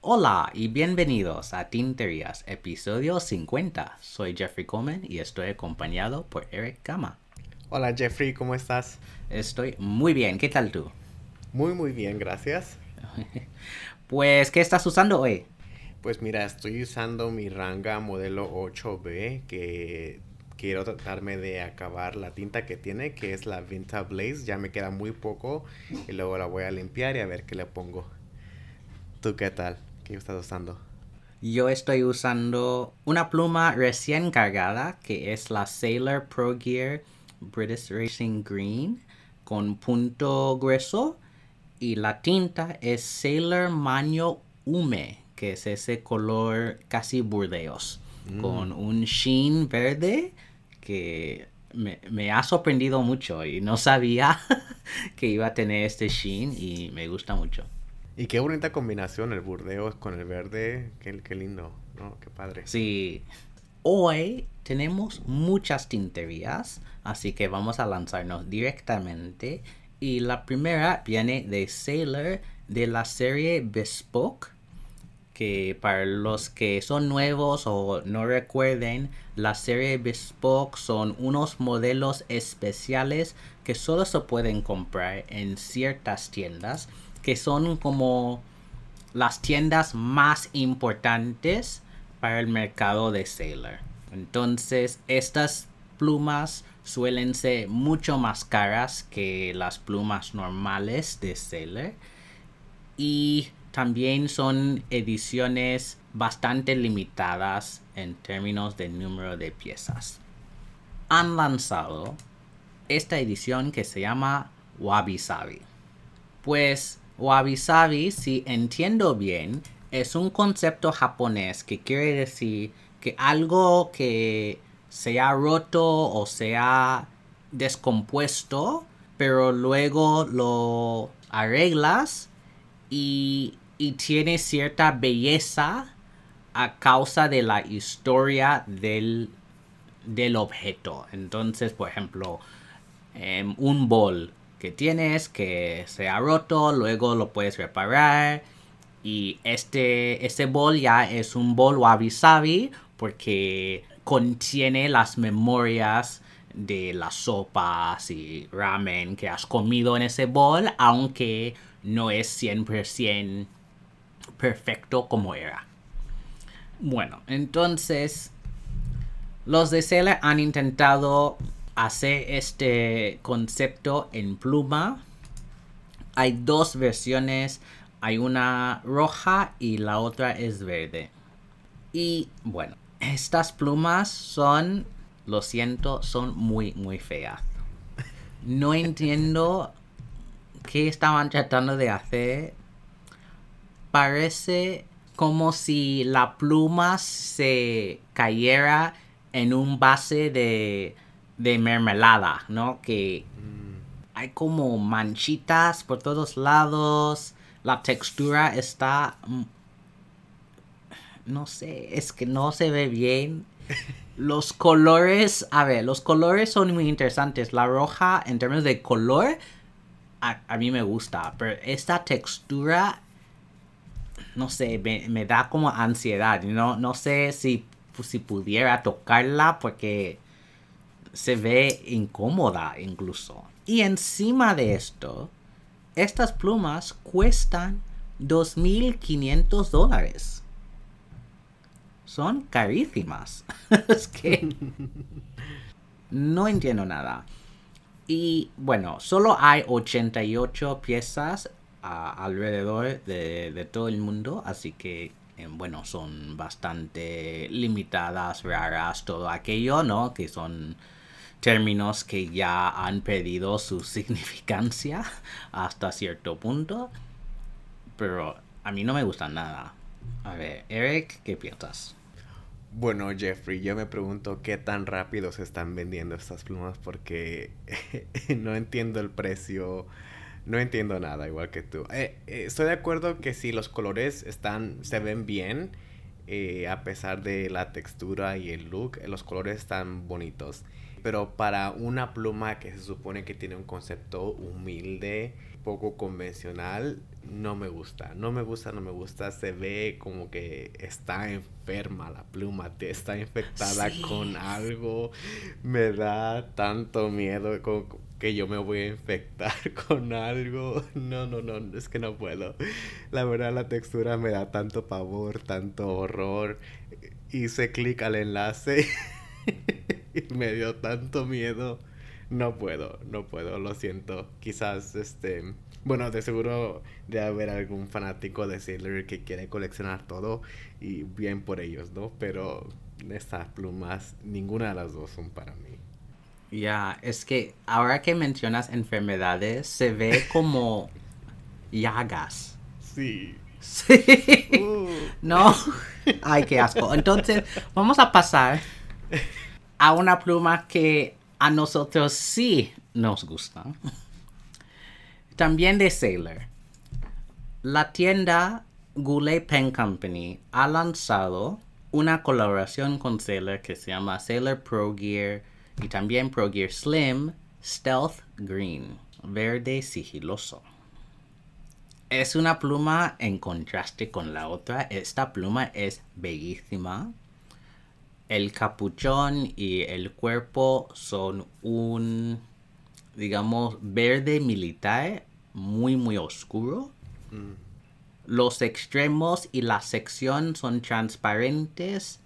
Hola y bienvenidos a Tinterías, episodio 50. Soy Jeffrey Coleman y estoy acompañado por Eric Gama. Hola Jeffrey, ¿cómo estás? Estoy muy bien, ¿qué tal tú? Muy muy bien, gracias. pues, ¿qué estás usando hoy? Pues mira, estoy usando mi Ranga modelo 8B que quiero tratarme de acabar la tinta que tiene, que es la Vinta Blaze. Ya me queda muy poco y luego la voy a limpiar y a ver qué le pongo. ¿Tú qué tal? ¿Qué estás usando? Yo estoy usando una pluma recién cargada que es la Sailor Pro Gear British Racing Green con punto grueso y la tinta es Sailor Maño Hume que es ese color casi burdeos mm. con un sheen verde que me, me, ha sorprendido mucho y no sabía que iba a tener este sheen y me gusta mucho. Y qué bonita combinación el burdeo con el verde. Qué, qué lindo, ¿no? Qué padre. Sí. Hoy tenemos muchas tinterías, así que vamos a lanzarnos directamente. Y la primera viene de Sailor de la serie Bespoke, que para los que son nuevos o no recuerden, la serie Bespoke son unos modelos especiales que solo se pueden comprar en ciertas tiendas que son como las tiendas más importantes para el mercado de Sailor. Entonces, estas plumas suelen ser mucho más caras que las plumas normales de Sailor. Y también son ediciones bastante limitadas en términos de número de piezas. Han lanzado esta edición que se llama Wabi Sabi. Pues Wabi Sabi, si entiendo bien, es un concepto japonés que quiere decir que algo que se ha roto o se ha descompuesto, pero luego lo arreglas y, y tiene cierta belleza a causa de la historia del, del objeto. Entonces, por ejemplo, em, un bol que tienes que se ha roto, luego lo puedes reparar. Y este, este bol ya es un bol wabi sabi porque contiene las memorias de las sopas y ramen que has comido en ese bol, aunque no es 100% perfecto como era. Bueno, entonces los de Sailor han intentado hacer este concepto en pluma. Hay dos versiones, hay una roja y la otra es verde. Y bueno, estas plumas son, lo siento, son muy, muy feas. No entiendo qué estaban tratando de hacer. Parece como si la pluma se cayera en un base de de mermelada, ¿no? Que hay como manchitas por todos lados. La textura está... Mm, no sé, es que no se ve bien. Los colores, a ver, los colores son muy interesantes. La roja, en términos de color, a, mí me gusta. Pero esta textura, no sé, me, da como ansiedad. No, no sé si, si pudiera tocarla porque se ve incómoda incluso. Y encima de esto, estas plumas cuestan 2.500 dólares. Son carísimas. es que no entiendo nada. Y bueno, solo hay 88 piezas alrededor de, de, todo el mundo, así que eh, bueno, son bastante limitadas, raras, todo aquello, ¿no? Que son términos que ya han perdido su significancia hasta cierto punto. Pero a mí no me gustan nada. A ver, Eric, ¿qué piensas? Bueno, Jeffrey, yo me pregunto qué tan rápido se están vendiendo estas plumas porque no entiendo el precio, no entiendo nada igual que tú. Eh, eh, estoy de acuerdo que si los colores están, se ven bien, eh, a pesar de la textura y el look, los colores están bonitos. Pero para una pluma que se supone que tiene un concepto humilde, poco convencional, no me gusta. No me gusta, no me gusta. Se ve como que está enferma la pluma, está infectada con algo. Me da tanto miedo que yo me voy a infectar con algo. No, no, no, es que no puedo. La verdad la textura me da tanto pavor, tanto horror. Hice clic al enlace y me dio tanto miedo. No puedo, no puedo, lo siento. Quizás este bueno, de seguro de haber algún fanático de Sailor que quiere coleccionar todo y bien por ellos, ¿no? Pero estas plumas, ninguna de las dos son para mí. Ya, es que ahora que mencionas enfermedades, se ve como llagas. Sí. Sí. Uh. No. Ay, qué asco. Entonces, vamos a pasar a una pluma que a nosotros sí nos gusta. También de Sailor. La tienda Goulet Pen Company ha lanzado una colaboración con Sailor que se llama Sailor Pro Gear y también Pro Gear Slim Stealth Green, verde sigiloso. Es una pluma en contraste con la otra. Esta pluma es bellísima. El capuchón y el cuerpo son un, digamos, verde militar muy, muy oscuro. Mm. Los extremos y la sección son transparentes.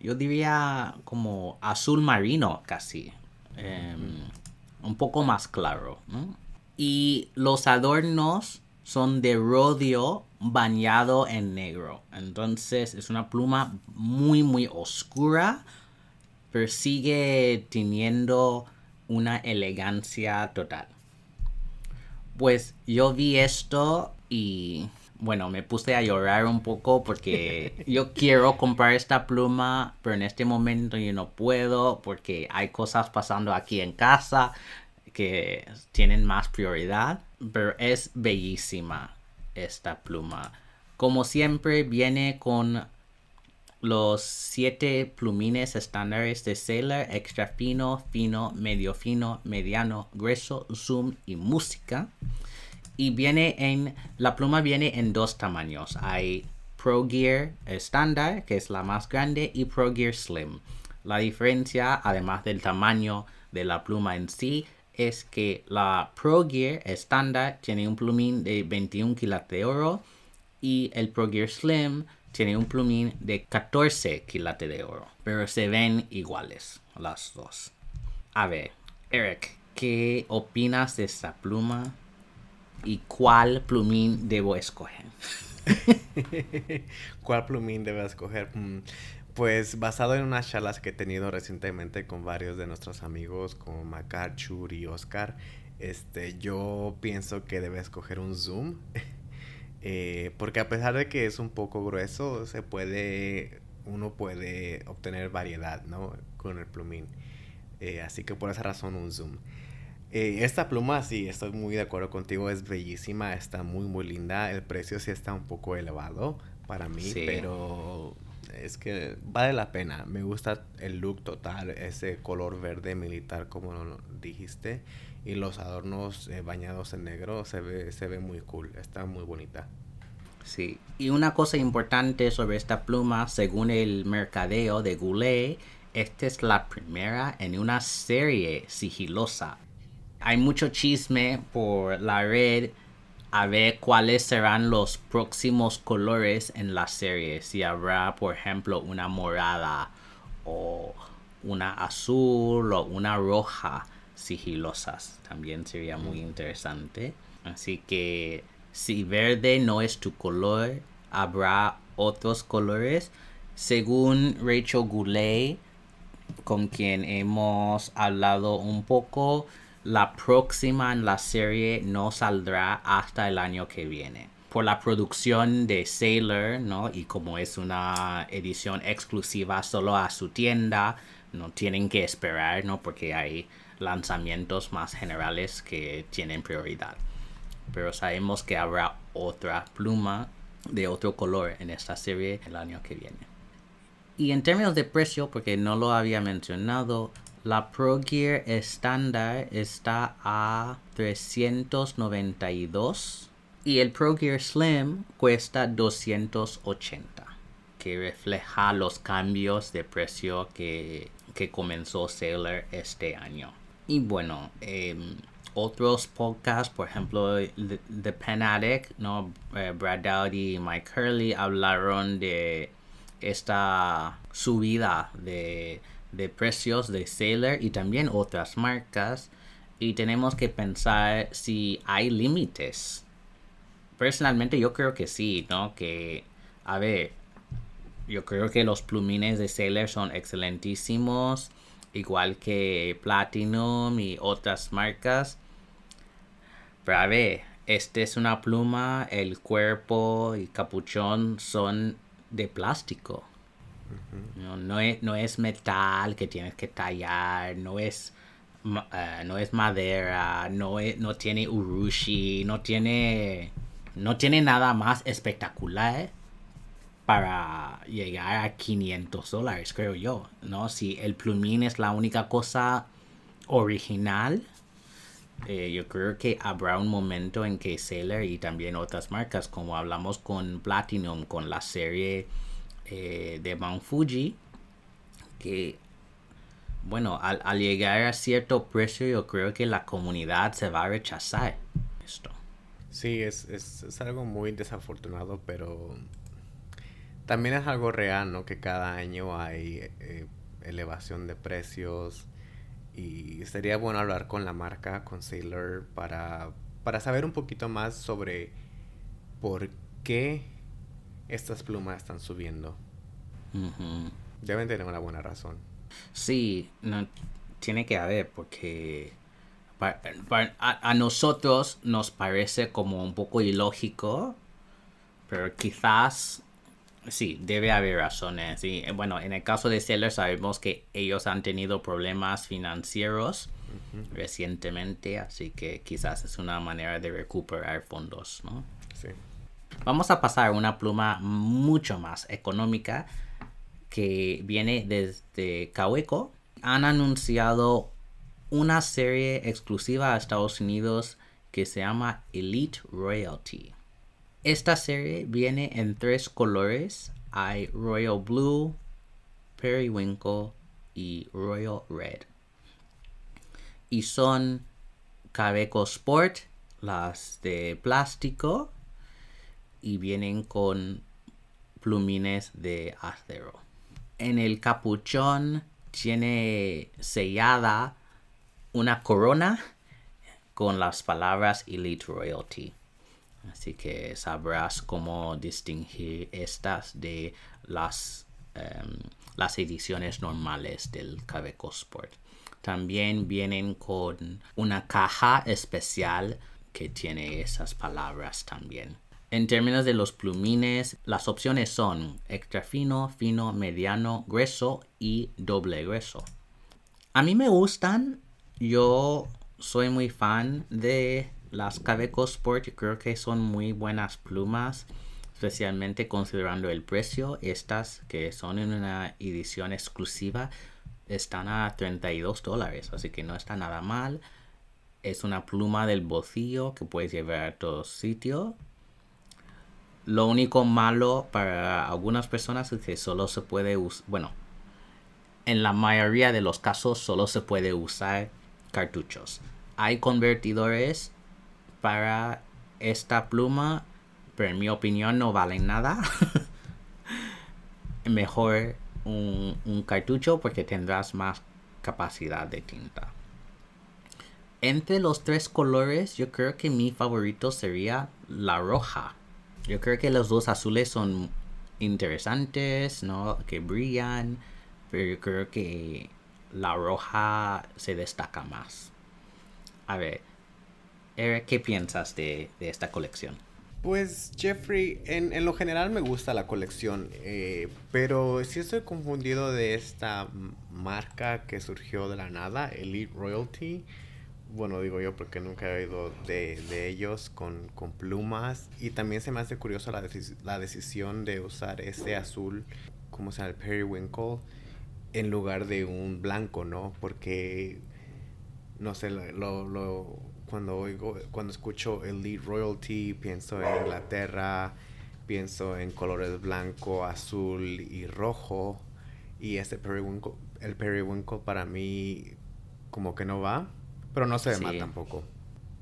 Yo diría como azul marino casi. Em, un poco más claro. Y los adornos son de rodio bañado en negro. Entonces es una pluma muy muy oscura. Pero sigue teniendo una elegancia total. Pues yo vi esto y bueno, me puse a llorar un poco porque yo quiero comprar esta pluma, pero en este momento yo no puedo porque hay cosas pasando aquí en casa que tienen más prioridad. Pero es bellísima esta pluma. Como siempre viene con los siete plumines estándares de Sailor, extra fino, fino, medio fino, mediano, grueso, zoom y música. Y viene en, la pluma viene en dos tamaños. Hay Pro Gear estándar, que es la más grande, y Pro Gear Slim. La diferencia, además del tamaño de la pluma en sí, es que la Pro Gear estándar tiene un plumín de 21 kilos de oro y el Pro Gear Slim tiene un plumín de 14 quilates de oro. Pero se ven iguales las dos. A ver, Eric, ¿qué opinas de esta pluma? ¿Y cuál plumín debo escoger? ¿Cuál plumín debo escoger? Mm, pues basado en unas charlas que he tenido recientemente con varios de nuestros amigos como Macarchur y Oscar, este, yo pienso que debe escoger un zoom. Eh, porque a pesar de que es un poco grueso, se puede, uno puede obtener variedad, ¿no? Con el plumín. Eh, así que por esa razón un zoom. Eh, esta pluma, sí, estoy muy de acuerdo contigo, es bellísima, está muy, muy linda. El precio sí está un poco elevado para mí, pero es que vale la pena. Me gusta el look total, ese color verde militar, como dijiste y los adornos eh, bañados en negro se ve, se ve muy cool, está muy bonita. Sí, y una cosa importante sobre esta pluma, según el mercadeo de Goulet, esta es la primera en una serie sigilosa. Hay mucho chisme por la red a ver cuáles serán los próximos colores en la serie. Si habrá, por ejemplo, una morada o una azul o una roja sigilosas. También sería muy interesante. Así que si verde no es tu color, habrá otros colores. Según Rachel Goulet, con quien hemos hablado un poco, la próxima en la serie no saldrá hasta el año que viene. Por la producción de Sailor, ¿no? Y como es una edición exclusiva solo a su tienda, no tienen que esperar, ¿no? Porque hay lanzamientos más generales que tienen prioridad. Pero sabemos que habrá otra pluma de otro color en esta serie el año que viene. Y en términos de precio, porque no lo había mencionado, la Pro Gear estándar está a 392 y el Pro Gear Slim cuesta 280, que refleja los cambios de precio que, comenzó Sailor este año. Y bueno, em, otros podcasts, por ejemplo, The, Pen Addict, ¿no? Eh, Brad Dowdy y Mike Hurley hablaron de esta subida de, de precios de Sailor y también otras marcas. Y tenemos que pensar si hay límites. Personalmente yo creo que sí, ¿no? Que, a ver, yo creo que los plumines de Sailor son excelentísimos, igual que Platinum y otras marcas. Pero a ver, este es una pluma, el cuerpo y capuchón son de plástico. No, es, no, es, metal que tienes que tallar, no es, eh, no es madera, no, no tiene urushi, no tiene, no tiene nada más espectacular para llegar a 500 dólares, creo yo. ¿no? Si el plumín es la única cosa original, eh, yo creo que habrá un momento en que Sailor y también otras marcas, como hablamos con Platinum, con la serie eh, de Mount Fuji, que bueno, al, llegar a cierto precio, yo creo que la comunidad se va a rechazar esto. Sí, es, es, algo muy desafortunado, pero también es algo real, ¿no? Que cada año hay eh, elevación de precios y sería bueno hablar con la marca, con Sailor, para, para saber un poquito más sobre por qué estas plumas están subiendo. Deben tener una buena razón. Sí, no, tiene que haber porque a, nosotros nos parece como un poco ilógico, pero quizás Sí, debe haber razones. Y eh, bueno, en el caso de Seller sabemos que ellos han tenido problemas financieros recientemente, así que quizás es una manera de recuperar fondos, ¿no? Sí. Vamos a pasar a una pluma mucho más económica que viene desde Kaweco. Han anunciado una serie exclusiva a Estados Unidos que se llama Elite Royalty. Esta serie viene en tres colores. Hay Royal Blue, Periwinkle y Royal Red. Y son Cabeco Sport, las de plástico. Y vienen con plumines de acero. En el capuchón tiene sellada una corona con las palabras Elite Royalty. Así que sabrás cómo distinguir estas de las, em, las ediciones normales del Cabeco Sport. También vienen con una caja especial que tiene esas palabras también. En términos de los plumines, las opciones son extra fino, fino, mediano, grueso y doble grueso. A mí me gustan, yo soy muy fan de las Cabeco Sport creo que son muy buenas plumas, especialmente considerando el precio. Estas que son en una edición exclusiva están a 32 dólares, así que no está nada mal. Es una pluma del bolsillo que puedes llevar a todos sitios. Lo único malo para algunas personas es que solo se puede usar, bueno, en la mayoría de los casos solo se puede usar cartuchos. Hay convertidores para esta pluma, pero en mi opinión no valen nada. Mejor un, cartucho porque tendrás más capacidad de tinta. Entre los tres colores, yo creo que mi favorito sería la roja. Yo creo que los dos azules son interesantes, ¿no? Que brillan, pero yo creo que la roja se destaca más. A ver, ¿qué piensas de, esta colección? Pues Jeffrey, en, lo general me gusta la colección, eh, pero sí estoy confundido de esta marca que surgió de la nada, Elite Royalty, Bueno, digo yo porque nunca he oído de, de ellos con, con, plumas. Y también se me hace curioso la, la decisión de usar ese azul, como se llama el periwinkle, en lugar de un blanco, ¿no? Porque, no sé, lo, lo, cuando oigo, cuando escucho Elite Royalty, pienso en Inglaterra, pienso en colores blanco, azul y rojo. Y este periwinkle, el periwinkle para mí como que no va, pero no se ve mal tampoco.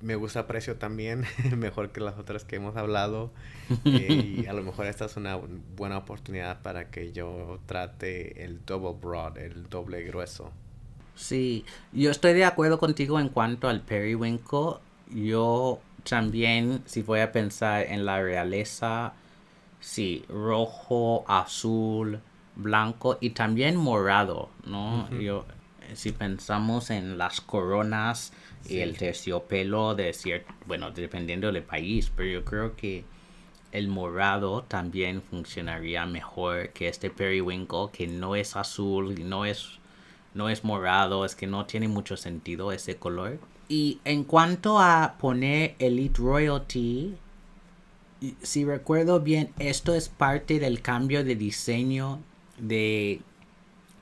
Me gusta precio también, mejor que las otras que hemos hablado. y a lo mejor esta es una buena oportunidad para que yo trate el double broad, el doble grueso. Sí, yo estoy de acuerdo contigo en cuanto al periwinkle. Yo también, si voy a pensar en la realeza, Sí, rojo, azul, blanco y también morado, ¿no? Yo, si pensamos en las coronas y el terciopelo de cierto, bueno, dependiendo del país, pero yo creo que el morado también funcionaría mejor que este periwinkle, que no es azul y no es, no es morado, es que no tiene mucho sentido ese color. Y en cuanto a poner Elite Royalty, si recuerdo bien, esto es parte del cambio de diseño de,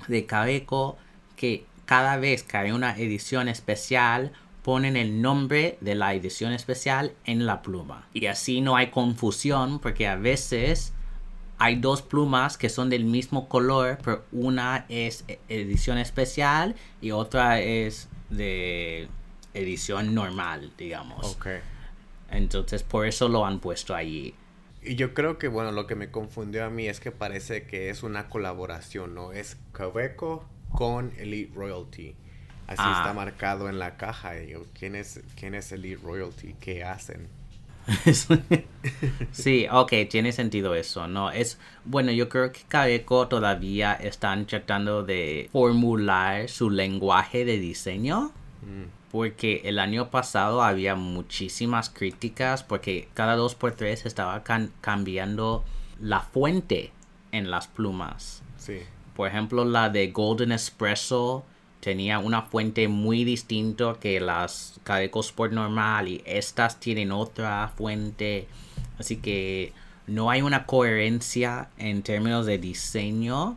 de Cabeco, que cada vez que hay una edición especial, ponen el nombre de la edición especial en la pluma. Y así no hay confusión, porque a veces hay dos plumas que son del mismo color, pero una es edición especial y otra es de edición normal, digamos. Okay. Entonces por eso lo han puesto allí. Y yo creo que, bueno, lo que me confundió a mí es que parece que es una colaboración, ¿no? Es Quebeco con Elite Royalty. Así ah. está marcado en la caja. Y yo, ¿quién es, ¿quién es Elite Royalty? ¿Qué hacen? sí, ok, tiene sentido eso, ¿no? Es, bueno, yo creo que Cabeco todavía están tratando de formular su lenguaje de diseño. Mm porque el año pasado había muchísimas críticas porque cada dos por tres estaba cambiando la fuente en las plumas. Sí. Por ejemplo, la de Golden Espresso tenía una fuente muy distinta que las Cadeco Sport normal y estas tienen otra fuente. Así que no hay una coherencia en términos de diseño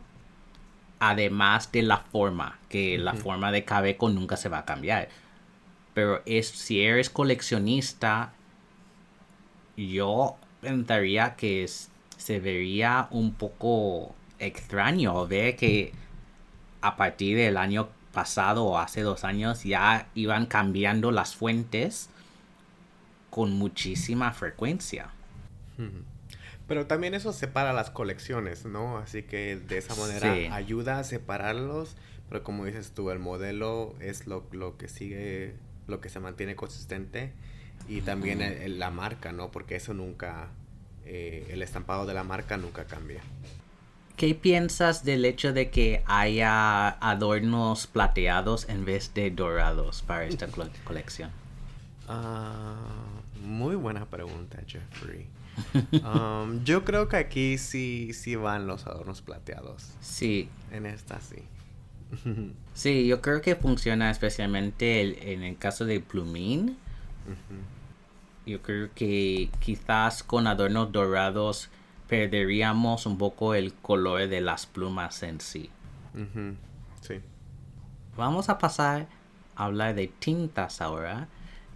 además de la forma, que la forma de Cabeco nunca se va a cambiar. Pero es, si eres coleccionista, yo pensaría que se vería un poco extraño ver que a partir del año pasado o hace dos años ya iban cambiando las fuentes con muchísima frecuencia. Pero también eso separa las colecciones, ¿no? Así que de esa manera ayuda a separarlos. Pero como dices tú, el modelo es lo, lo que sigue lo que se mantiene consistente y también la marca, ¿no? Porque eso nunca, eh, el estampado de la marca nunca cambia. ¿Qué piensas del hecho de que haya adornos plateados en vez de dorados para esta colección? Ah, muy buena pregunta, Jeffrey. Um, yo creo que aquí sí, sí van los adornos plateados. Sí. En esta sí. Sí, yo creo que funciona especialmente en el caso de plumín. Yo creo que quizás con adornos dorados perderíamos un poco el color de las plumas en sí. Sí. Vamos a pasar a hablar de tintas ahora.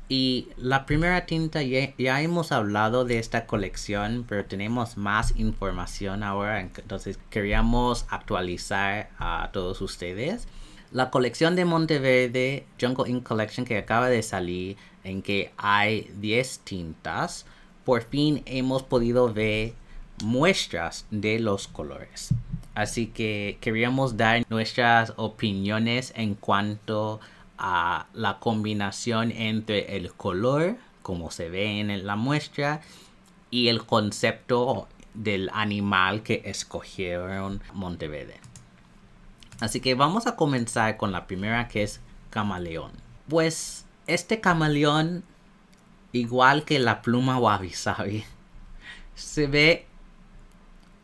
Y la primera tinta ya, hemos hablado de esta colección, pero tenemos más información ahora, entonces queríamos actualizar a todos ustedes. La colección de Monteverde, Jungle Ink Collection, que acaba de salir, en que hay 10 tintas, por fin hemos podido ver muestras de los colores. Así que queríamos dar nuestras opiniones en cuanto a la combinación entre el color, como se ve en la muestra, y el concepto del animal que escogieron Monteverde. Así que vamos a comenzar con la primera que es camaleón. Pues este camaleón, igual que la pluma wabi sabi, se ve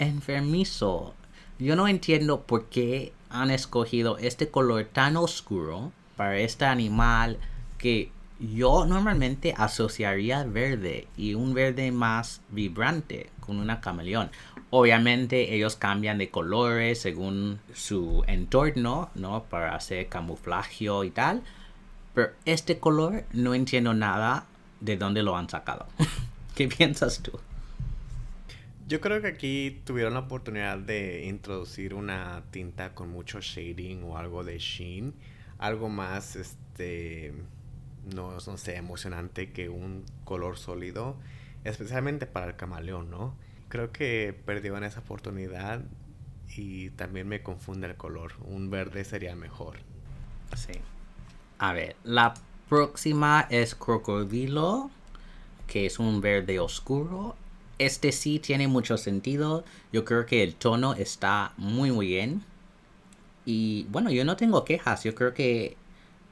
enfermizo. Yo no entiendo por qué han escogido este color tan oscuro para este animal que yo normalmente asociaría verde y un verde más vibrante con una camaleón. Obviamente ellos cambian de colores según su entorno, ¿no? Para hacer camuflagio y tal. Pero este color no entiendo nada de dónde lo han sacado. ¿Qué piensas tú? Yo creo que aquí tuvieron la oportunidad de introducir una tinta con mucho shading o algo de sheen, algo más, este, no, sé, emocionante que un color sólido, especialmente para el camaleón, ¿no? Creo que perdieron esa oportunidad y también me confunde el color. Un verde sería mejor. Sí. A ver, la próxima es crocodilo, que es un verde oscuro. Este sí tiene mucho sentido. Yo creo que el tono está muy muy bien. Y bueno, yo no tengo quejas. Yo creo que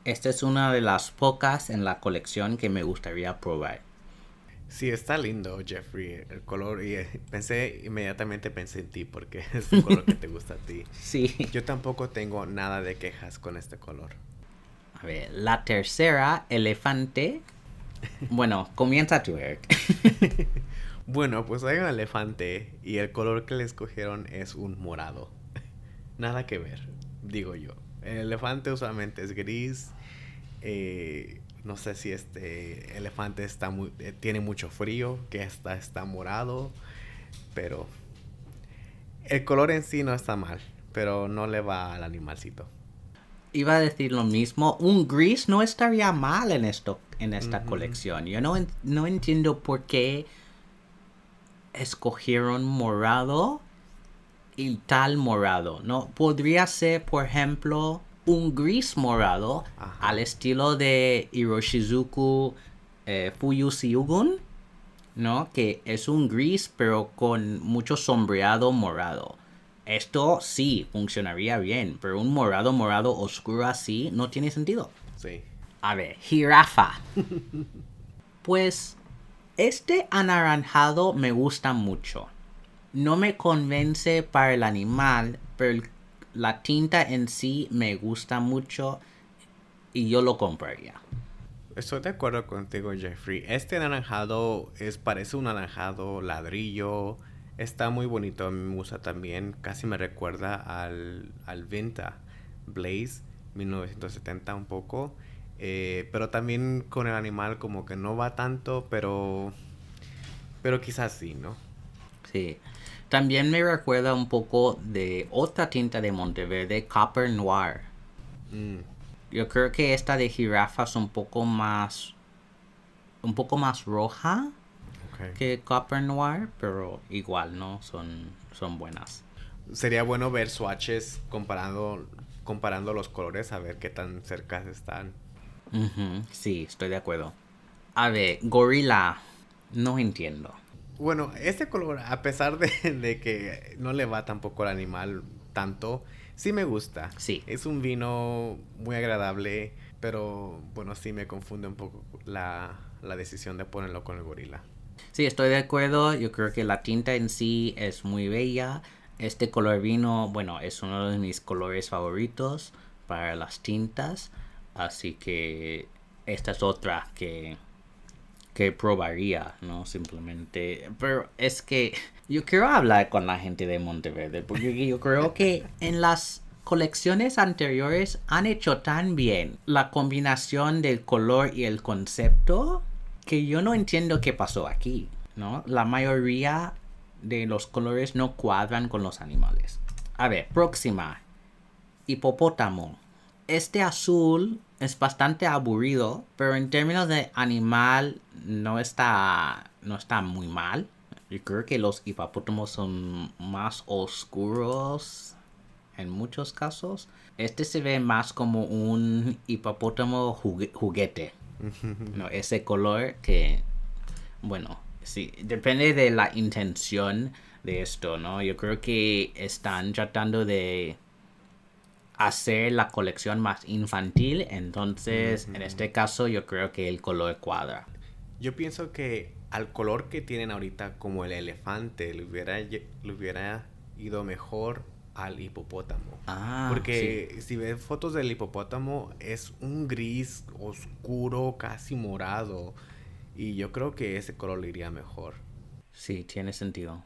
esta es una de las pocas en la colección que me gustaría probar. Sí, está lindo, Jeffrey, el color. Y eh, pensé, inmediatamente pensé en ti porque es el color que te gusta a ti. Sí. Yo tampoco tengo nada de quejas con este color. A ver, la tercera, elefante. Bueno, comienza tú, Eric. Bueno, pues hay un elefante y el color que le escogieron es un morado. Nada que ver, digo yo. El elefante usualmente es gris. Eh, no sé si este elefante está muy, eh, tiene mucho frío, que está, está morado, pero el color en sí no está mal, pero no le va al animalcito. Iba a decir lo mismo, un gris no estaría mal en esto, en esta colección. Yo no, no entiendo por qué escogieron morado y tal morado, ¿no? Podría ser, por ejemplo, un gris morado al estilo de Hiroshizuku eh, ¿no? Que es un gris pero con mucho sombreado morado. Esto sí funcionaría bien, pero un morado morado oscuro así no tiene sentido. Sí. A ver, jirafa. pues este anaranjado me gusta mucho. No me convence para el animal, pero la tinta en sí me gusta mucho y yo lo compraría. Estoy de acuerdo contigo, Jeffrey. Este anaranjado es, parece un anaranjado ladrillo. Está muy bonito. Me gusta también. Casi me recuerda al, al Vinta Blaze 1970 un poco. Eh, pero también con el animal como que no va tanto, pero, pero quizás sí, ¿no? Sí. También me recuerda un poco de otra tinta de Monteverde, Copper Noir. Mm. Yo creo que esta de jirafa es un poco más. un poco más roja que Copper Noir, pero igual, ¿no? Son, son buenas. Sería bueno ver swatches comparando, comparando los colores, a ver qué tan cerca están. Sí, estoy de acuerdo. A ver, gorila. No entiendo. Bueno, este color, a pesar de, que no le va tampoco al animal tanto, sí me gusta. Sí. Es un vino muy agradable, pero bueno, sí me confunde un poco la, la decisión de ponerlo con el gorila. Sí, estoy de acuerdo. Yo creo que la tinta en sí es muy bella. Este color vino, bueno, es uno de mis colores favoritos para las tintas. Así que esta es otra que que probaría, ¿no? Simplemente. Pero es que yo quiero hablar con la gente de Monteverde, porque yo creo que en las colecciones anteriores han hecho tan bien la combinación del color y el concepto que yo no entiendo qué pasó aquí, ¿no? La mayoría de los colores no cuadran con los animales. A ver, próxima. Hipopótamo. Este azul es bastante aburrido, pero en términos de animal no está, no está muy mal. Yo creo que los hipopótamos son más oscuros en muchos casos. Este se ve más como un hipopótamo juguete. no, ese color que, bueno, sí, depende de la intención de esto, ¿no? Yo creo que están tratando de hacer la colección más infantil, entonces en este caso yo creo que el color cuadra. Yo pienso que al color que tienen ahorita como el elefante le hubiera, le hubiera ido mejor al hipopótamo. Ah, Porque si ves fotos del hipopótamo es un gris oscuro, casi morado. Y yo creo que ese color le iría mejor. Sí, tiene sentido.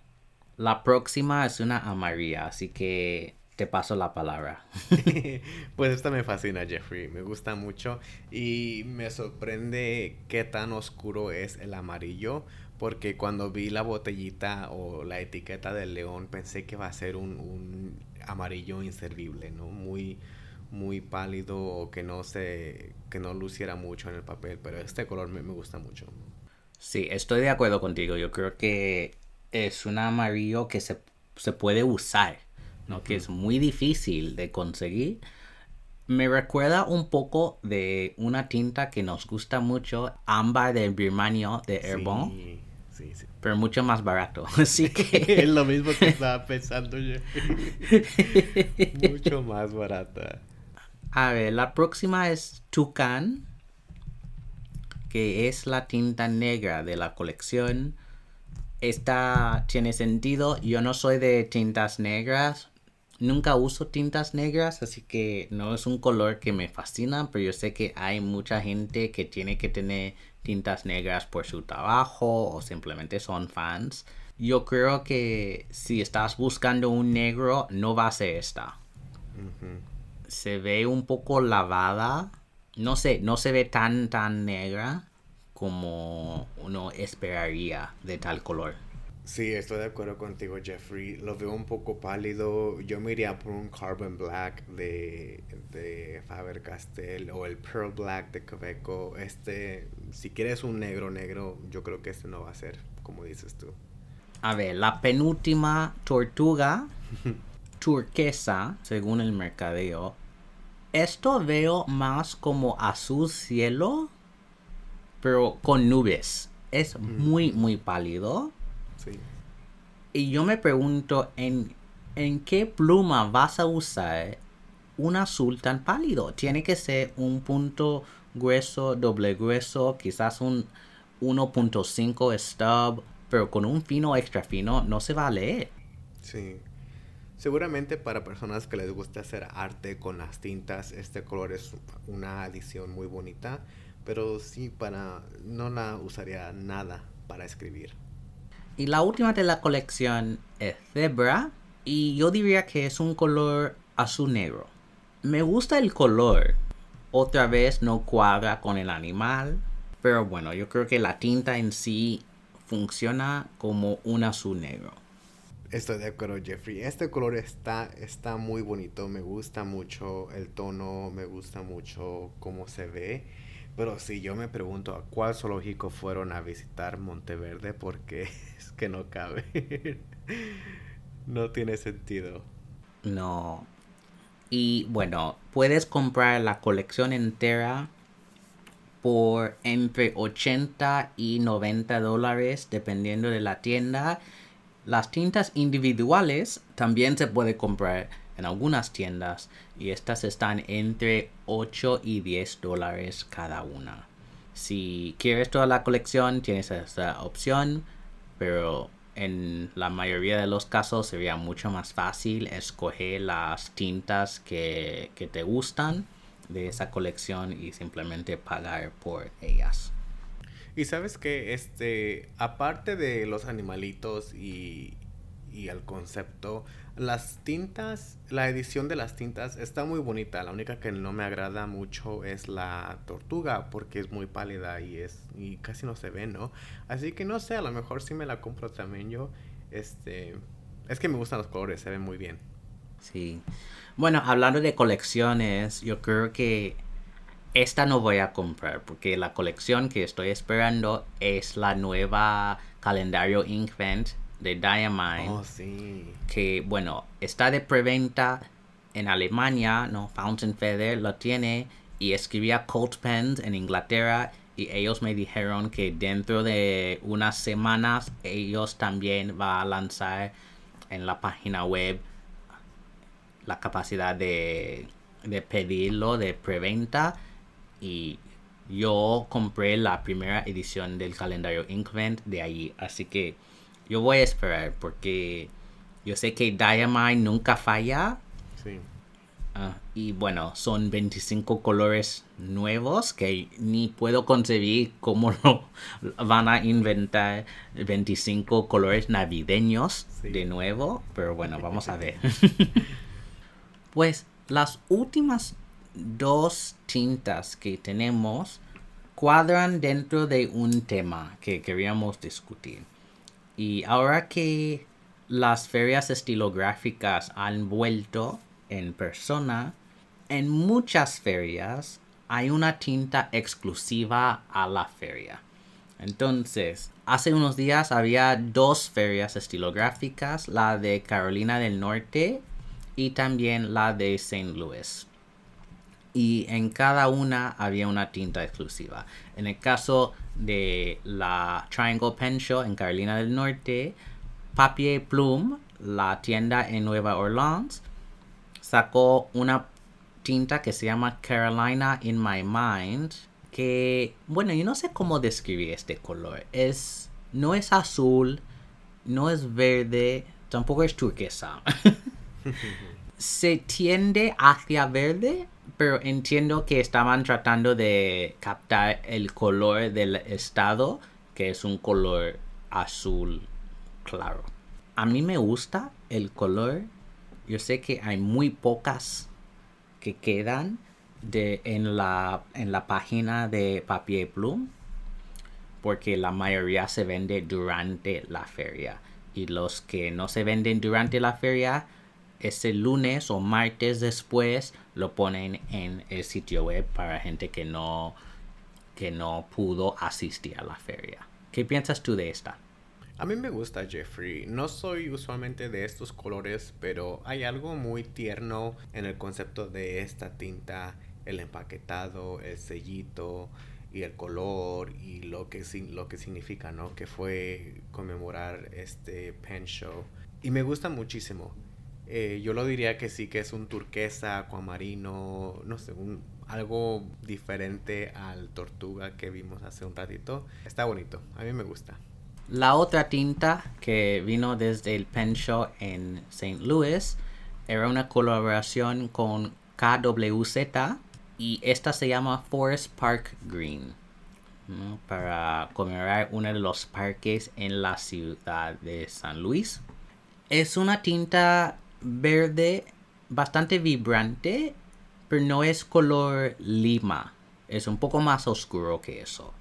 La próxima es una amarilla, así que te paso la palabra. pues esta me fascina, Jeffrey. Me gusta mucho. Y me sorprende qué tan oscuro es el amarillo. Porque cuando vi la botellita o la etiqueta del león pensé que va a ser un, un amarillo inservible, ¿no? Muy, muy pálido o que no se, que no luciera mucho en el papel. Pero este color me, me gusta mucho. Sí, estoy de acuerdo contigo. Yo creo que es un amarillo que se, se puede usar, ¿no? Que es muy difícil de conseguir. Me recuerda un poco de una tinta que nos gusta mucho, ámbar de Birmania de Herbon, Sí, sí, sí. pero mucho más barato. Así es que lo mismo que estaba pensando yo. Mucho más barata. A ver, la próxima es Tucan, que es la tinta negra de la colección. Esta tiene sentido. Yo no soy de tintas negras. Nunca uso tintas negras, así que no es un color que me fascina, pero yo sé que hay mucha gente que tiene que tener tintas negras por su trabajo o simplemente son fans. Yo creo que si estás buscando un negro, no va a ser esta se ve un poco lavada. No sé, no se ve tan tan negra como uno esperaría de tal color. Sí, estoy de acuerdo contigo, Jeffrey. Lo veo un poco pálido. Yo me iría por un Carbon Black de, de Faber-Castell o el Pearl Black de Quebeco. Este, si quieres un negro negro, yo creo que este no va a ser, como dices tú. A ver, la penúltima tortuga turquesa, según el mercadeo. Esto veo más como azul cielo, pero con nubes. Es muy, muy pálido. Sí. Y yo me pregunto, ¿en, ¿en qué pluma vas a usar un azul tan pálido? Tiene que ser un punto grueso, doble grueso, quizás un 1.5 stub, pero con un fino extra fino no se va a leer. Sí. Seguramente para personas que les gusta hacer arte con las tintas, este color es una adición muy bonita, pero sí para no la usaría nada para escribir. Y la última de la colección es Zebra. Y yo diría que es un color azul negro. Me gusta el color. Otra vez no cuadra con el animal. Pero bueno, yo creo que la tinta en sí funciona como un azul negro. Estoy de acuerdo, Jeffrey. Este color está, está muy bonito. Me gusta mucho el tono, me gusta mucho cómo se ve. Pero sí, yo me pregunto a cuál zoológico fueron a visitar Monteverde porque es que no cabe. no tiene sentido. No. Y bueno, puedes comprar la colección entera por entre 80 y 90 dólares dependiendo de la tienda. Las tintas individuales también se puede comprar en algunas tiendas y estas están entre 8 y 10 dólares cada una. Si quieres toda la colección tienes esa opción, pero en la mayoría de los casos sería mucho más fácil escoger las tintas que, que te gustan de esa colección y simplemente pagar por ellas. Y sabes que, este, aparte de los animalitos y, y el concepto, las tintas, la edición de las tintas está muy bonita. La única que no me agrada mucho es la tortuga porque es muy pálida y es y casi no se ve, ¿no? Así que no sé, a lo mejor sí me la compro también yo. Este, es que me gustan los colores, se ven muy bien. Sí. Bueno, hablando de colecciones, yo creo que esta no voy a comprar porque la colección que estoy esperando es la nueva calendario Inkvent de Diamine. Oh, sí. que bueno, está de preventa en Alemania, ¿no? Fountain Feather lo tiene y escribía Cold Pens en Inglaterra y ellos me dijeron que dentro de unas semanas ellos también va a lanzar en la página web la capacidad de, de pedirlo de preventa y yo compré la primera edición del calendario Inkvent de allí así que yo voy a esperar porque Yo sé que Diamine nunca falla. Sí. Ah, y bueno, son 25 colores nuevos que ni puedo concebir cómo lo van a inventar 25 colores navideños Sí. de nuevo. Pero bueno, vamos a ver. pues las últimas dos tintas que tenemos cuadran dentro de un tema que queríamos discutir. Y ahora que las ferias estilográficas han vuelto en persona, en muchas ferias hay una tinta exclusiva a la feria. Entonces, hace unos días había dos ferias estilográficas, la de Carolina del Norte y también la de St. Louis y en cada una había una tinta exclusiva. En el caso de la Triangle Pen Show en Carolina del Norte, Papier Plume, la tienda en Nueva Orleans, sacó una tinta que se llama Carolina in My Mind, que, bueno, yo no sé cómo describir este color. Es, no es azul, no es verde, tampoco es turquesa. se tiende hacia verde, pero entiendo que estaban tratando de captar el color del estado, que es un color azul claro. A mí me gusta el color. Yo sé que hay muy pocas que quedan de, en, la, en la página de Papier Plume, porque la mayoría se vende durante la feria. Y los que no se venden durante la feria, ese lunes o martes después lo ponen en el sitio web para gente que no que no pudo asistir a la feria. ¿Qué piensas tú de esta? A mí me gusta Jeffrey. No soy usualmente de estos colores, pero hay algo muy tierno en el concepto de esta tinta, el empaquetado, el sellito y el color y lo que lo que significa, ¿no? Que fue conmemorar este pen show y me gusta muchísimo. Eh, yo lo diría que sí que es un turquesa, acuamarino, no sé, un, algo diferente al tortuga que vimos hace un ratito. Está bonito, a mí me gusta. La otra tinta que vino desde el Pen Show en St. Louis era una colaboración con KWZ y esta se llama Forest Park Green para conmemorar uno de los parques en la ciudad de San Luis. Es una tinta verde bastante vibrante, pero no es color lima. Es un poco más oscuro que eso.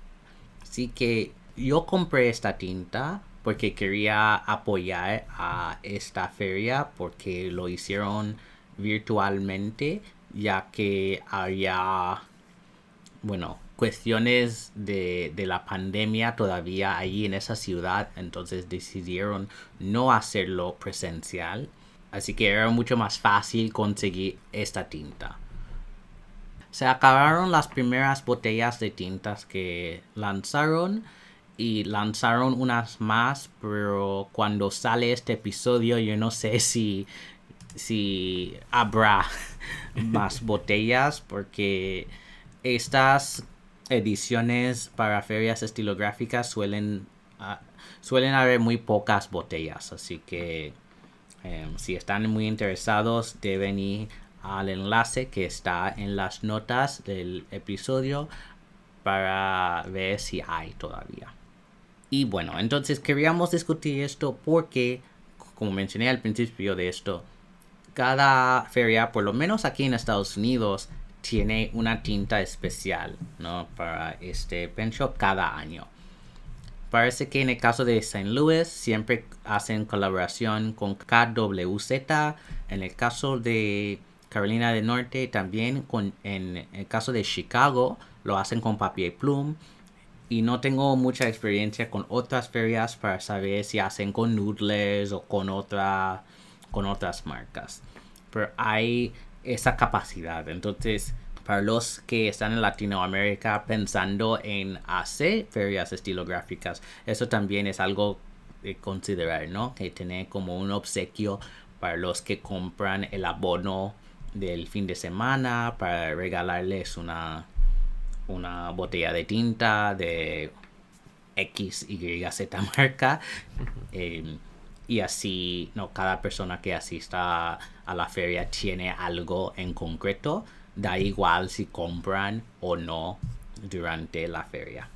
Así que yo compré esta tinta porque quería apoyar a esta feria porque lo hicieron virtualmente ya que había, bueno, cuestiones de, de la pandemia todavía ahí en esa ciudad, entonces decidieron no hacerlo presencial. Así que era mucho más fácil conseguir esta tinta. Se acabaron las primeras botellas de tintas que lanzaron y lanzaron unas más, pero cuando sale este episodio yo no sé si si habrá más botellas porque estas ediciones para ferias estilográficas suelen ah, suelen haber muy pocas botellas así que eh, si están muy interesados deben ir al enlace que está en las notas del episodio para ver si hay todavía. Y bueno, entonces queríamos discutir esto porque, como mencioné al principio de esto, cada feria, por lo menos aquí en Estados Unidos, tiene una tinta especial, ¿no? Para este pen shop cada año. Parece que en el caso de St. Louis siempre hacen colaboración con KWZ. En el caso de Carolina del Norte también con, en el caso de Chicago lo hacen con Papier Plume. Y no tengo mucha experiencia con otras ferias para saber si hacen con Noodles o con, otra, con otras marcas. Pero hay esa capacidad. Entonces, para los que están en Latinoamérica pensando en hacer ferias estilográficas, eso también es algo de considerar, ¿no? Que tener como un obsequio para los que compran el abono del fin de semana para regalarles una, una botella de tinta de X, Y, Z marca. Eh, y así no cada persona que asista a la feria tiene algo en concreto da igual si compran o no durante la feria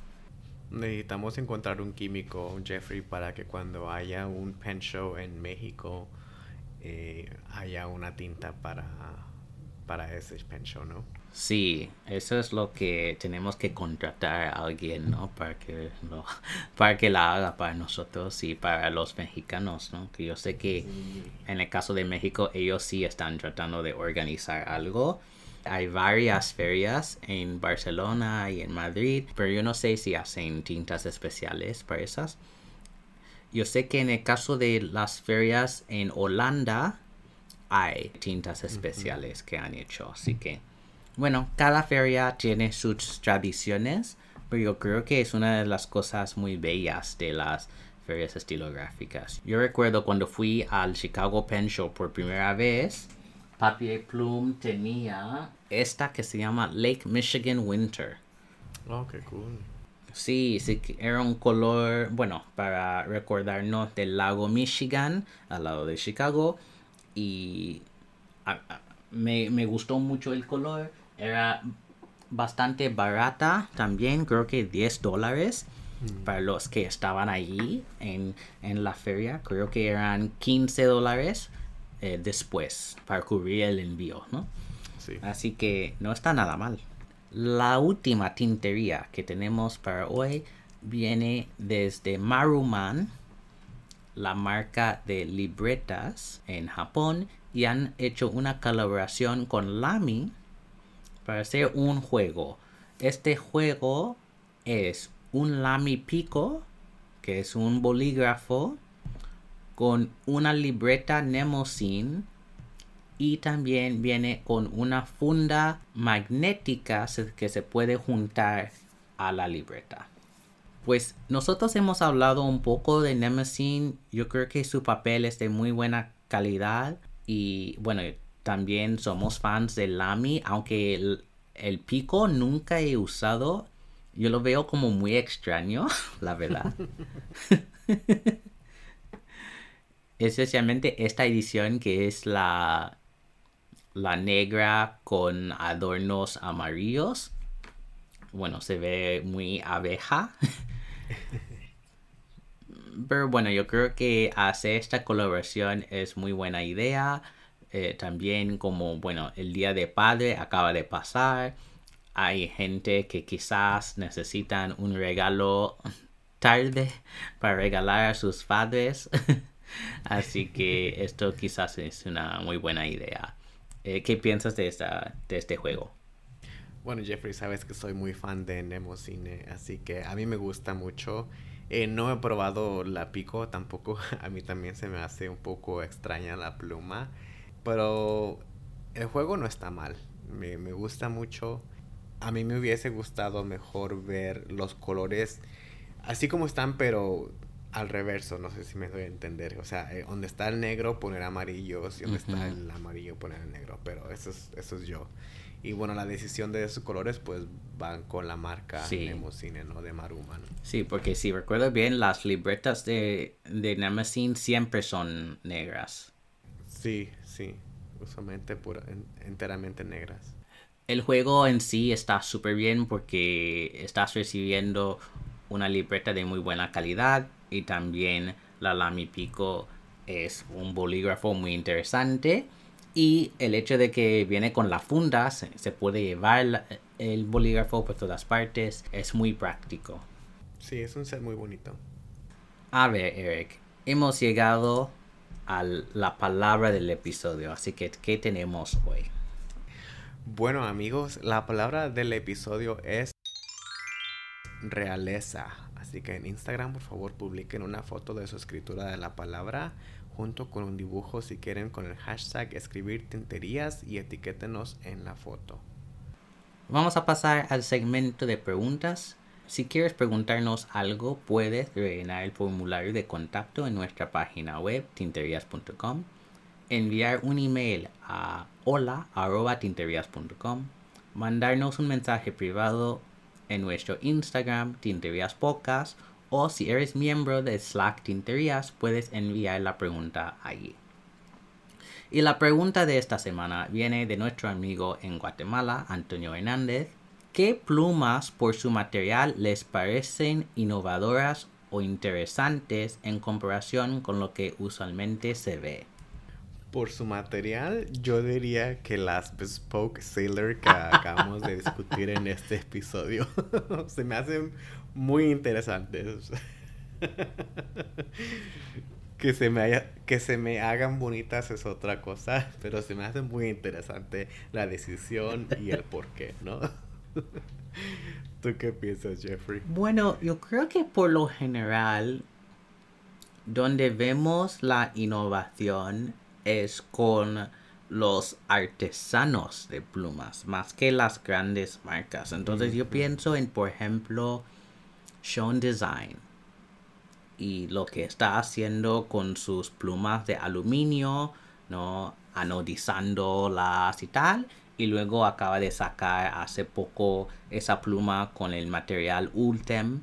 necesitamos encontrar un químico Jeffrey para que cuando haya un pen show en México eh, haya una tinta para para ese pen show no Sí, eso es lo que tenemos que contratar a alguien, ¿no? Para que, lo, para que la haga para nosotros y para los mexicanos, ¿no? Que yo sé que en el caso de México ellos sí están tratando de organizar algo. Hay varias ferias en Barcelona y en Madrid, pero yo no sé si hacen tintas especiales para esas. Yo sé que en el caso de las ferias en Holanda hay tintas especiales que han hecho, así que bueno, cada feria tiene sus tradiciones, pero yo creo que es una de las cosas muy bellas de las ferias estilográficas. Yo recuerdo cuando fui al Chicago Pen Show por primera vez, Papier Plume tenía esta que se llama Lake Michigan Winter. Oh, qué cool. Sí, sí, era un color, bueno, para recordarnos del lago Michigan al lado de Chicago. Y me, me gustó mucho el color era bastante barata también, creo que 10 dólares mm. para los que estaban allí en, la feria. Creo que eran 15 dólares eh, después para cubrir el envío, ¿no? Así que no está nada mal. La última tintería que tenemos para hoy viene desde Maruman, la marca de libretas en Japón, y han hecho una colaboración con Lamy para hacer un juego. Este juego es un Lamy Pico, que es un bolígrafo, con una libreta Nemosin y también viene con una funda magnética que se puede juntar a la libreta. Pues nosotros hemos hablado un poco de Nemesin. Yo creo que su papel es de muy buena calidad. Y bueno, también somos fans de Lamy, aunque el, pico nunca he usado. Yo lo veo como muy extraño, la verdad. Especialmente esta edición que es la, la negra con adornos amarillos. Bueno, se ve muy abeja. Pero bueno, yo creo que hacer esta colaboración es muy buena idea. Eh, también como, bueno, el Día de Padre acaba de pasar. Hay gente que quizás necesitan un regalo tarde para regalar a sus padres. Así que esto quizás es una muy buena idea. Eh, ¿Qué piensas de, esta, de este juego? Bueno, Jeffrey, sabes que soy muy fan de Nemo Cine, así que a mí me gusta mucho. Eh, no he probado la pico tampoco. A mí también se me hace un poco extraña la pluma. Pero el juego no está mal. Me, gusta mucho. A mí me hubiese gustado mejor ver los colores así como están, pero al reverso. No sé si me doy a entender. O sea, eh, donde está el negro, poner amarillos. Y donde está el amarillo, poner el negro. Pero eso es, eso es yo. Y bueno, la decisión de esos colores pues van con la marca sí. ¿no? De Maruma. Sí, porque si recuerdo bien, las libretas de, de siempre son negras. Sí, sí, usualmente enteramente negras. El juego en sí está súper bien porque estás recibiendo una libreta de muy buena calidad y también la Lamy Pico es un bolígrafo muy interesante y el hecho de que viene con la funda se, se puede llevar el bolígrafo por todas partes es muy práctico. Sí, es un set muy bonito. A ver, Eric, hemos llegado a la palabra del episodio. Así que, ¿qué tenemos hoy? Bueno amigos, la palabra del episodio es realeza. Así que en Instagram por favor publiquen una foto de su escritura de la palabra junto con un dibujo si quieren con el hashtag escribir tinterías y etiquétenos en la foto. Vamos a pasar al segmento de preguntas si quieres preguntarnos algo, puedes rellenar el formulario de contacto en nuestra página web tinterias.com, enviar un email a hola.tinterias.com, mandarnos un mensaje privado en nuestro Instagram Tinterias Podcast o si eres miembro de Slack Tinterías puedes enviar la pregunta allí. Y la pregunta de esta semana viene de nuestro amigo en Guatemala, Antonio Hernández. ¿Qué plumas por su material les parecen innovadoras o interesantes en comparación con lo que usualmente se ve? Por su material, yo diría que las Bespoke Sailor que acabamos de discutir en este episodio se me hacen muy interesantes. que se me haya, que se me hagan bonitas es otra cosa, pero se me hace muy interesante la decisión y el por qué, ¿no? ¿Tú qué piensas, Jeffrey? Bueno, yo creo que por lo general, donde vemos la innovación es con los artesanos de plumas, más que las grandes marcas. Entonces yo pienso en, por ejemplo, Sean Design y lo que está haciendo con sus plumas de aluminio, ¿no? Anodizándolas y tal. Y luego acaba de sacar hace poco esa pluma con el material Ultem,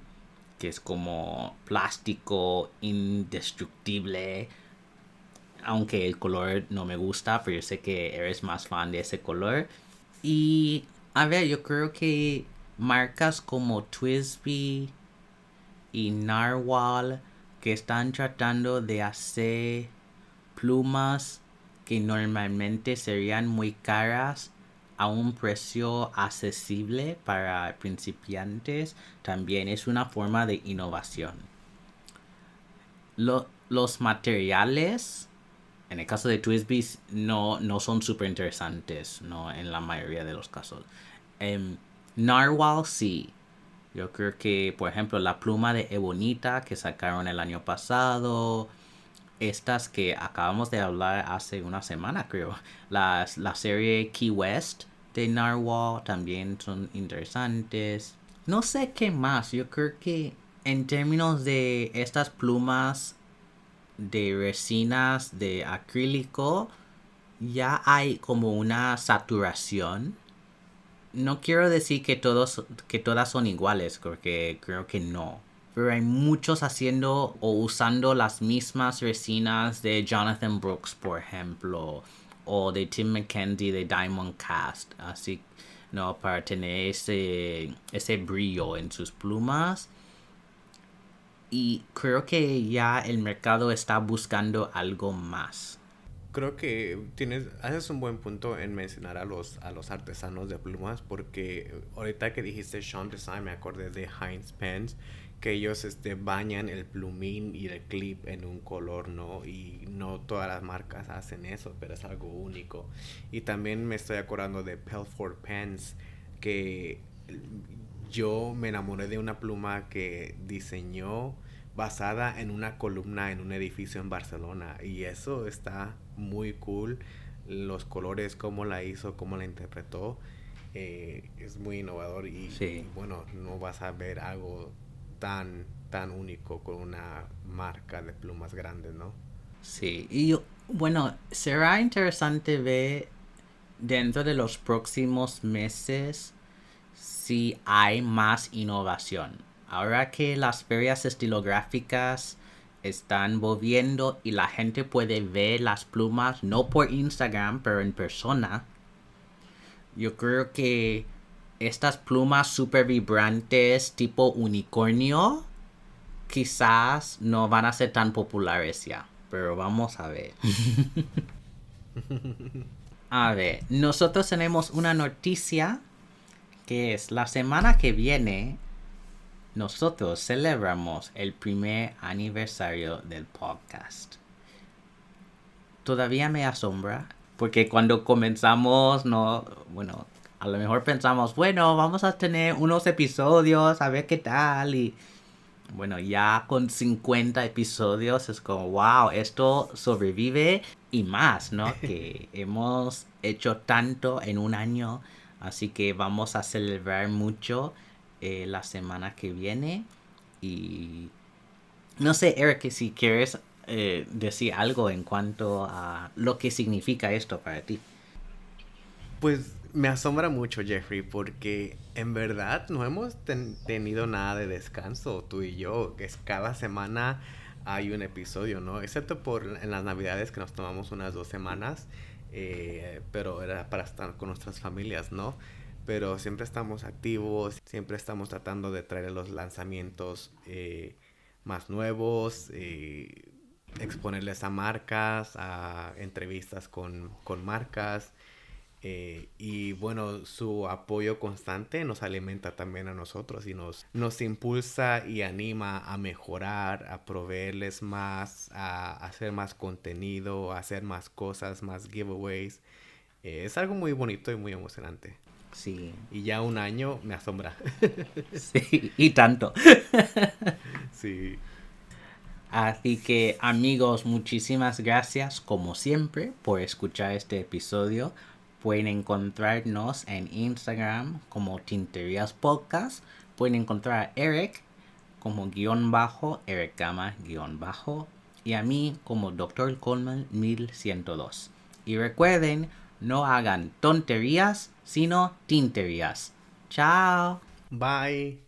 que es como plástico indestructible. Aunque el color no me gusta, pero yo sé que eres más fan de ese color. Y a ver, yo creo que marcas como Twisby, y Narwhal que están tratando de hacer plumas que normalmente serían muy caras a un precio accesible para principiantes también es una forma de innovación. los materiales, en el caso de Twisby, no, no son súper interesantes, ¿no? En la mayoría de los casos. Um, Narwhal sí, yo creo que, por ejemplo, la pluma de Ebonita que sacaron el año pasado. Estas que acabamos de hablar hace una semana, creo. Las, la serie Key West de Narwhal también son interesantes. No sé qué más. Yo creo que en términos de estas plumas de resinas de acrílico, ya hay como una saturación. No quiero decir que todos que todas son iguales porque creo que no pero hay muchos haciendo o usando las mismas resinas de Jonathan Brooks por ejemplo o de Tim McKenzie de Diamond Cast así no para tener ese ese brillo en sus plumas y creo que ya el mercado está buscando algo más creo que tienes, haces un buen punto en mencionar a los, a los artesanos de plumas, porque ahorita que dijiste Sean Design, me acordé de Heinz Pens, que ellos este, bañan el plumín y el clip en un color, ¿no? Y no todas las marcas hacen eso, pero es algo único. Y también me estoy acordando de Pelford Pens, que yo me enamoré de una pluma que diseñó basada en una columna en un edificio en Barcelona y eso está muy cool. Los colores cómo la hizo cómo la interpretó eh, es muy innovador y, bueno no vas a ver algo tan tan único con una marca de plumas grandes no sí y bueno será interesante ver dentro de los próximos meses si hay más innovación Ahora que las ferias estilográficas están volviendo y la gente puede ver las plumas no por Instagram pero en persona, yo creo que estas plumas super vibrantes tipo unicornio quizás no van a ser tan populares ya, pero vamos a ver. a ver, nosotros tenemos una noticia que es la semana que viene nosotros celebramos el primer aniversario del podcast. Todavía me asombra porque cuando comenzamos, no, bueno, a lo mejor pensamos, bueno, vamos a tener unos episodios, a ver qué tal y bueno, ya con 50 episodios es como, wow, esto sobrevive y más, ¿no? que hemos hecho tanto en un año, así que vamos a celebrar mucho eh, la semana que viene. Y no sé, Eric, si quieres eh, decir algo en cuanto a lo que significa esto para ti. Pues me asombra mucho, Jeffrey, porque en verdad no hemos tenido nada de descanso, tú y yo, es cada semana hay un episodio, ¿no? Excepto por en las navidades que nos tomamos unas dos semanas, eh, pero era para estar con nuestras familias, ¿no? Pero siempre estamos activos, siempre estamos tratando de traer los lanzamientos eh, más nuevos, eh, exponerles a marcas, a entrevistas con, con marcas. Eh, y bueno, su apoyo constante nos alimenta también a nosotros y nos, nos impulsa y anima a mejorar, a proveerles más, a hacer más contenido, a hacer más cosas, más giveaways. Eh, es algo muy bonito y muy emocionante. Sí. Y ya un año me asombra. sí, y tanto. sí. Así que amigos, muchísimas gracias como siempre por escuchar este episodio. Pueden encontrarnos en Instagram como Tinterías Podcast. Pueden encontrar a Eric como guion bajo, Eric Gama guion bajo. Y a mí como Dr. Coleman 1102. Y recuerden, no hagan tonterías, sino tinterías. Chao. Bye.